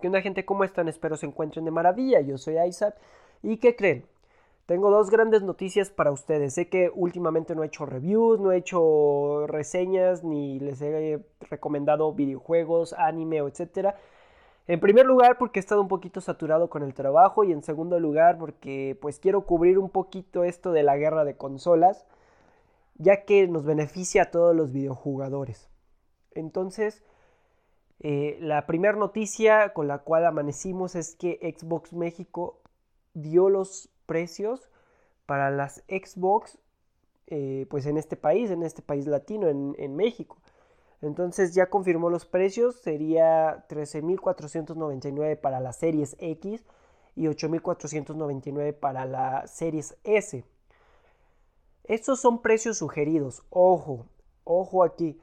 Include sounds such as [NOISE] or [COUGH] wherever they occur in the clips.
¿Qué onda gente? ¿Cómo están? Espero se encuentren de maravilla. Yo soy Isaac. ¿Y qué creen? Tengo dos grandes noticias para ustedes. Sé que últimamente no he hecho reviews, no he hecho reseñas, ni les he recomendado videojuegos, anime etcétera. En primer lugar porque he estado un poquito saturado con el trabajo y en segundo lugar porque pues quiero cubrir un poquito esto de la guerra de consolas, ya que nos beneficia a todos los videojugadores. Entonces, eh, la primera noticia con la cual amanecimos es que Xbox México dio los precios para las Xbox eh, pues en este país, en este país latino, en, en México. Entonces ya confirmó los precios, sería 13.499 para las series X y 8.499 para la series S. Estos son precios sugeridos, ojo, ojo aquí.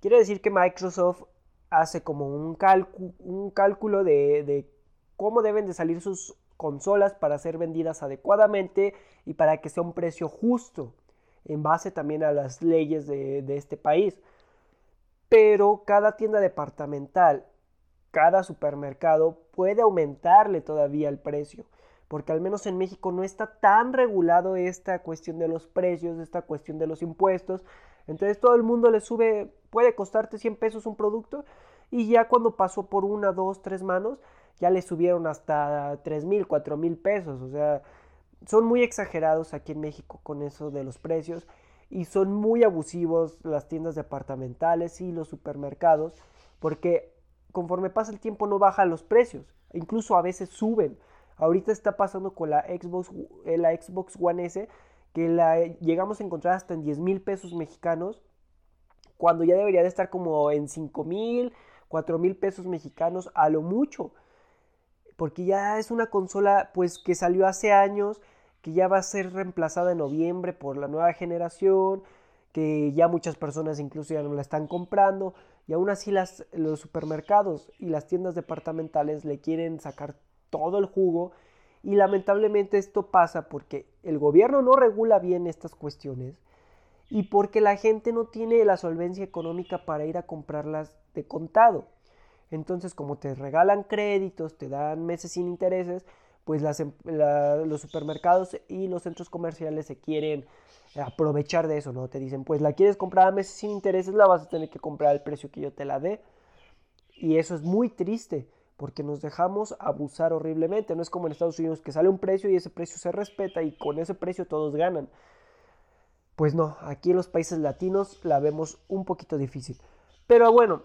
Quiere decir que Microsoft hace como un, cálculo de, cómo deben de salir sus consolas para ser vendidas adecuadamente y para que sea un precio justo en base también a las leyes de este país. Pero cada tienda departamental, cada supermercado puede aumentarle todavía el precio porque al menos en México no está tan regulado esta cuestión de los precios, esta cuestión de los impuestos. Entonces todo el mundo le sube, puede costarte 100 pesos un producto y ya cuando pasó por una, dos, tres manos, ya le subieron hasta 3 mil, 4 mil pesos. O sea, son muy exagerados aquí en México con eso de los precios y son muy abusivos las tiendas departamentales y los supermercados porque conforme pasa el tiempo no bajan los precios, incluso a veces suben. Ahorita está pasando con la Xbox, eh, la Xbox One S, que la llegamos a encontrar hasta en 10 mil pesos mexicanos, cuando ya debería de estar como en 5 mil, 4 mil pesos mexicanos a lo mucho. Porque ya es una consola pues que salió hace años, que ya va a ser reemplazada en noviembre por la nueva generación, que ya muchas personas incluso ya no la están comprando y aún así las, los supermercados y las tiendas departamentales le quieren sacar todo el jugo y lamentablemente esto pasa porque el gobierno no regula bien estas cuestiones y porque la gente no tiene la solvencia económica para ir a comprarlas de contado. Entonces, como te regalan créditos, te dan meses sin intereses, pues em, los supermercados y los centros comerciales se quieren aprovechar de eso, ¿no? Te dicen, pues la quieres comprar a meses sin intereses, la vas a tener que comprar al precio que yo te la dé. Y eso es muy triste, porque nos dejamos abusar horriblemente. No es como en Estados Unidos que sale un precio y ese precio se respeta y con ese precio todos ganan. Pues no, aquí en los países latinos la vemos un poquito difícil. Pero bueno,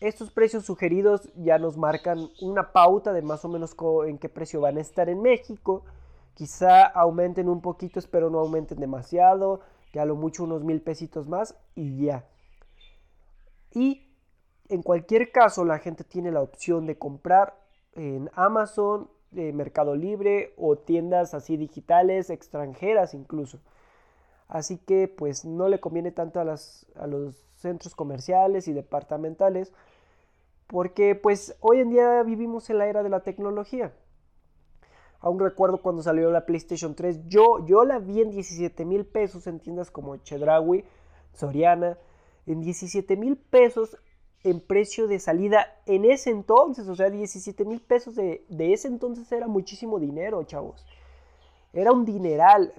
estos precios sugeridos ya nos marcan una pauta de más o menos en qué precio van a estar en México. Quizá aumenten un poquito, espero no aumenten demasiado, que a lo mucho unos mil pesitos más y ya. Y en cualquier caso, la gente tiene la opción de comprar en Amazon, eh, Mercado Libre o tiendas así digitales, extranjeras incluso. Así que pues no le conviene tanto a, a los centros comerciales y departamentales porque pues hoy en día vivimos en la era de la tecnología. Aún recuerdo cuando salió la PlayStation 3, yo, yo la vi en 17 mil pesos en tiendas como Chedraui, Soriana, en 17 mil pesos en precio de salida en ese entonces, o sea, 17 mil pesos de, ese entonces era muchísimo dinero, chavos. Era un dineral.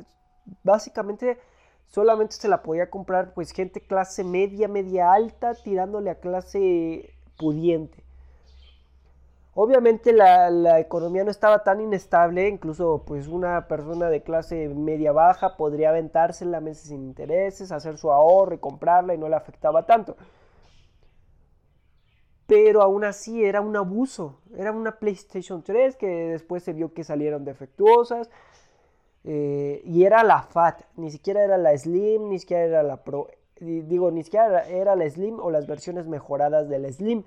Básicamente solamente se la podía comprar pues gente clase media, media alta, tirándole a clase pudiente. Obviamente la, la, economía no estaba tan inestable, incluso pues una persona de clase media baja podría aventarse en la mesa sin intereses, hacer su ahorro y comprarla y no le afectaba tanto pero aún así era un abuso. Era una PlayStation 3 que después se vio que salieron defectuosas. Eh, y era la FAT, ni siquiera era la Slim, ni siquiera era la Pro. Digo, ni siquiera era la Slim o las versiones mejoradas de la Slim.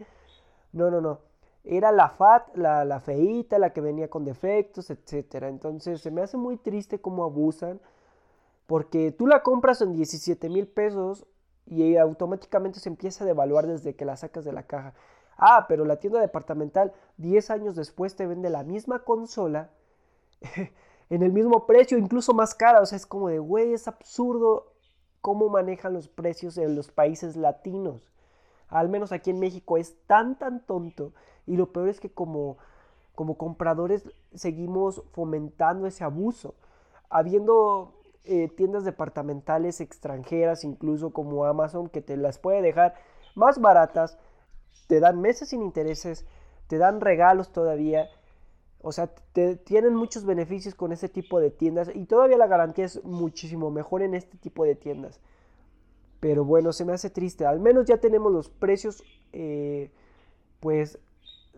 No, no, no. Era la FAT, la, la feita, la que venía con defectos, etc. Entonces se me hace muy triste cómo abusan. Porque tú la compras en 17 mil pesos y automáticamente se empieza a devaluar desde que la sacas de la caja. Ah, pero la tienda departamental 10 años después te vende la misma consola [LAUGHS] en el mismo precio, incluso más cara. O sea, es como de, güey, es absurdo cómo manejan los precios en los países latinos. al menos aquí en México, es tan, tan tonto. Y lo peor es que como, como compradores seguimos fomentando ese abuso. Habiendo eh, tiendas departamentales extranjeras, incluso como Amazon, que te las puede dejar más baratas, te dan meses sin intereses, te dan regalos todavía. O sea, te, tienen muchos beneficios con ese tipo de tiendas y todavía la garantía es muchísimo mejor en este tipo de tiendas. Pero bueno, se me hace triste. Al menos ya tenemos los precios, eh, pues,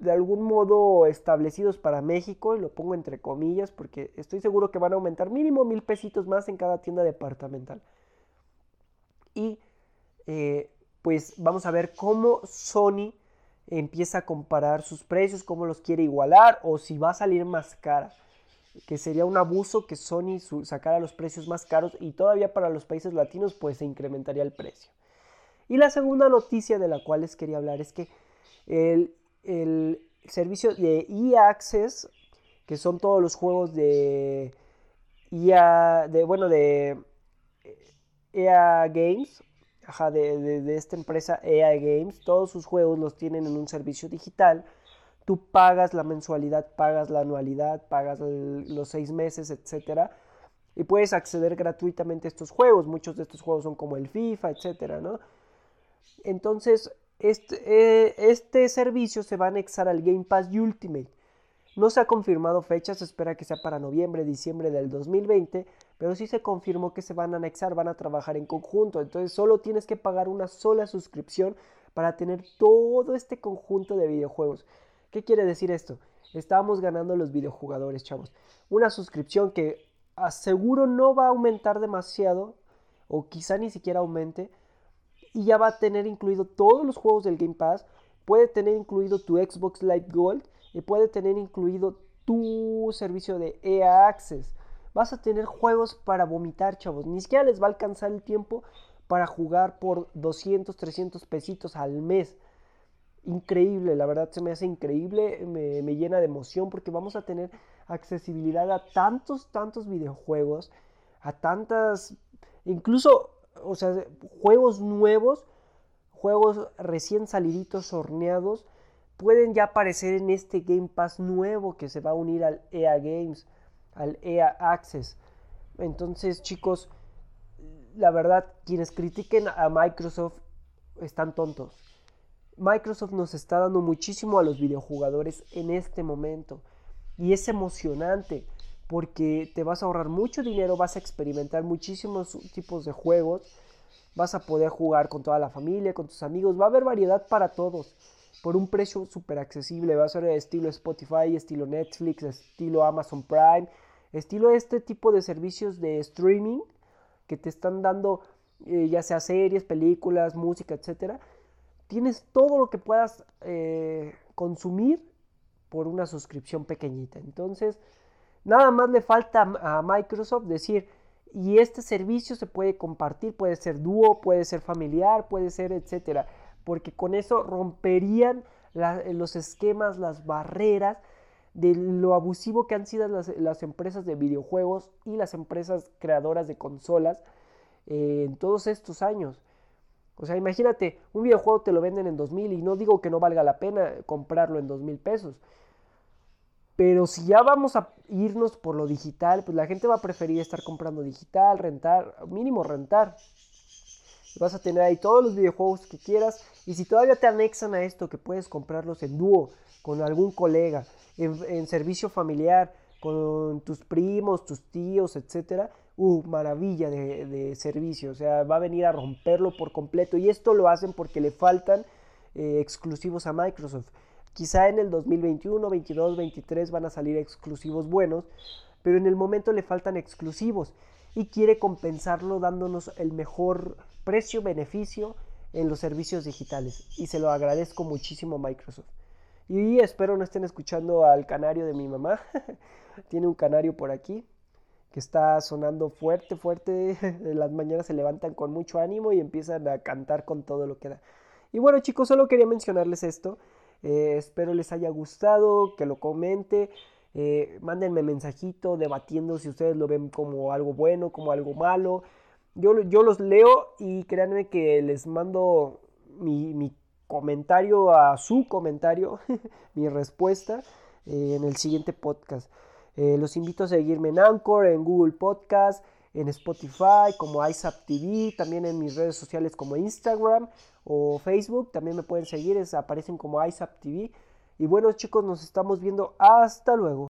de algún modo establecidos para México. Y lo pongo entre comillas porque estoy seguro que van a aumentar mínimo mil pesitos más en cada tienda departamental. Y eh, pues vamos a ver cómo Sony empieza a comparar sus precios, cómo los quiere igualar o si va a salir más cara. Que sería un abuso que Sony sacara los precios más caros y todavía para los países latinos pues se incrementaría el precio. Y la segunda noticia de la cual les quería hablar es que el, el servicio de EA Access, que son todos los juegos de EA, de, bueno, de EA Games, de, esta empresa EA Games, todos sus juegos los tienen en un servicio digital. Tú pagas la mensualidad, pagas la anualidad, pagas los seis meses, etcétera, y puedes acceder gratuitamente a estos juegos. Muchos de estos juegos son como el FIFA, etcétera, ¿no? Entonces, este, eh, este servicio se va a anexar al Game Pass Ultimate. No se ha confirmado fecha, se espera que sea para noviembre, diciembre del 2020, pero sí se confirmó que se van a anexar, van a trabajar en conjunto. Entonces solo tienes que pagar una sola suscripción para tener todo este conjunto de videojuegos. ¿Qué quiere decir esto? Estamos ganando los videojugadores, chavos. Una suscripción que aseguro no va a aumentar demasiado, o quizá ni siquiera aumente, y ya va a tener incluido todos los juegos del Game Pass, puede tener incluido tu Xbox Live Gold, y puede tener incluido tu servicio de EA Access. Vas a tener juegos para vomitar, chavos. Ni siquiera les va a alcanzar el tiempo para jugar por 200, 300 pesitos al mes. Increíble, la verdad se me hace increíble, me, me llena de emoción porque vamos a tener accesibilidad a tantos, tantos videojuegos, a tantas, incluso, o sea, juegos nuevos, juegos recién saliditos, horneados, pueden ya aparecer en este Game Pass nuevo que se va a unir al EA Games, al EA Access. Entonces, chicos, la verdad, quienes critiquen a Microsoft están tontos. Microsoft nos está dando muchísimo a los videojugadores en este momento. Y es emocionante porque te vas a ahorrar mucho dinero, vas a experimentar muchísimos tipos de juegos, vas a poder jugar con toda la familia, con tus amigos, va a haber variedad para todos por un precio súper accesible. Va a ser estilo Spotify, estilo Netflix, estilo Amazon Prime, estilo este tipo de servicios de streaming que te están dando eh, ya sea series, películas, música, etcétera. Tienes todo lo que puedas eh, consumir por una suscripción pequeñita. Entonces, nada más le falta a Microsoft decir, y este servicio se puede compartir, puede ser dúo, puede ser familiar, puede ser, etcétera porque con eso romperían los esquemas, las barreras de lo abusivo que han sido las, empresas de videojuegos y las empresas creadoras de consolas eh, en todos estos años. O sea, imagínate, un videojuego te lo venden en 2000 y no digo que no valga la pena comprarlo en 2000 pesos. Pero si ya vamos a irnos por lo digital, pues la gente va a preferir estar comprando digital, rentar, mínimo rentar. Vas a tener ahí todos los videojuegos que quieras. Y si todavía te anexan a esto, que puedes comprarlos en dúo, con algún colega, en, servicio familiar, con tus primos, tus tíos, etcétera. Uh, maravilla de, servicio. O sea, va a venir a romperlo por completo. Y esto lo hacen porque le faltan eh, exclusivos a Microsoft. Quizá en el 2021, 22, 23 van a salir exclusivos buenos, pero en el momento le faltan exclusivos y quiere compensarlo dándonos el mejor precio-beneficio en los servicios digitales. Y se lo agradezco muchísimo a Microsoft. Y espero no estén escuchando al canario de mi mamá. [LAUGHS] Tiene un canario por aquí que está sonando fuerte, fuerte. [LAUGHS] Las mañanas se levantan con mucho ánimo y empiezan a cantar con todo lo que da. Y bueno chicos, solo quería mencionarles esto. Eh, espero les haya gustado, que lo comente. Eh, mándenme mensajito debatiendo si ustedes lo ven como algo bueno, como algo malo. Yo, los leo y créanme que les mando mi, comentario a su comentario, [LAUGHS] mi respuesta eh, en el siguiente podcast. Eh, los invito a seguirme en Anchor, en Google Podcast, en Spotify como ISAP TV, también en mis redes sociales como Instagram o Facebook, también me pueden seguir, aparecen como ISAP TV. Y bueno chicos, nos estamos viendo, hasta luego.